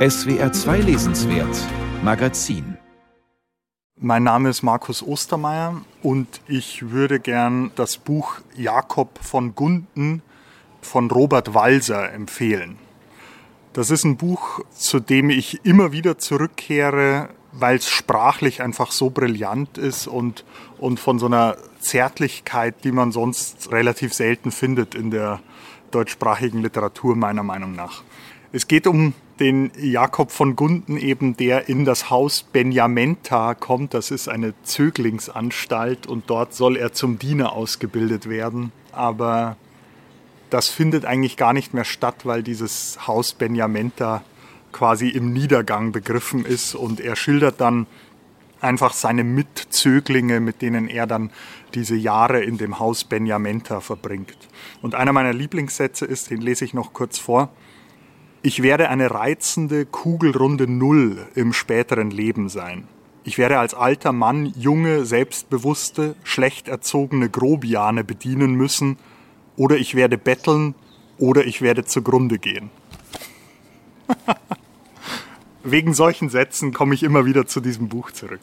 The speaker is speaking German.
SWR 2 Lesenswert Magazin mein Name ist Markus Ostermeier und ich würde gern das Buch Jakob von Gunden von Robert Walser empfehlen. Das ist ein Buch, zu dem ich immer wieder zurückkehre, weil es sprachlich einfach so brillant ist und, und von so einer Zärtlichkeit, die man sonst relativ selten findet in der deutschsprachigen Literatur meiner Meinung nach. Es geht um den Jakob von Gunden eben, der in das Haus Benjamenta kommt. Das ist eine Zöglingsanstalt und dort soll er zum Diener ausgebildet werden. Aber das findet eigentlich gar nicht mehr statt, weil dieses Haus Benjamenta quasi im Niedergang begriffen ist und er schildert dann einfach seine Mitzöglinge, mit denen er dann diese Jahre in dem Haus Benjamenta verbringt. Und einer meiner Lieblingssätze ist, den lese ich noch kurz vor. Ich werde eine reizende, kugelrunde Null im späteren Leben sein. Ich werde als alter Mann junge, selbstbewusste, schlecht erzogene Grobiane bedienen müssen, oder ich werde betteln, oder ich werde zugrunde gehen. Wegen solchen Sätzen komme ich immer wieder zu diesem Buch zurück.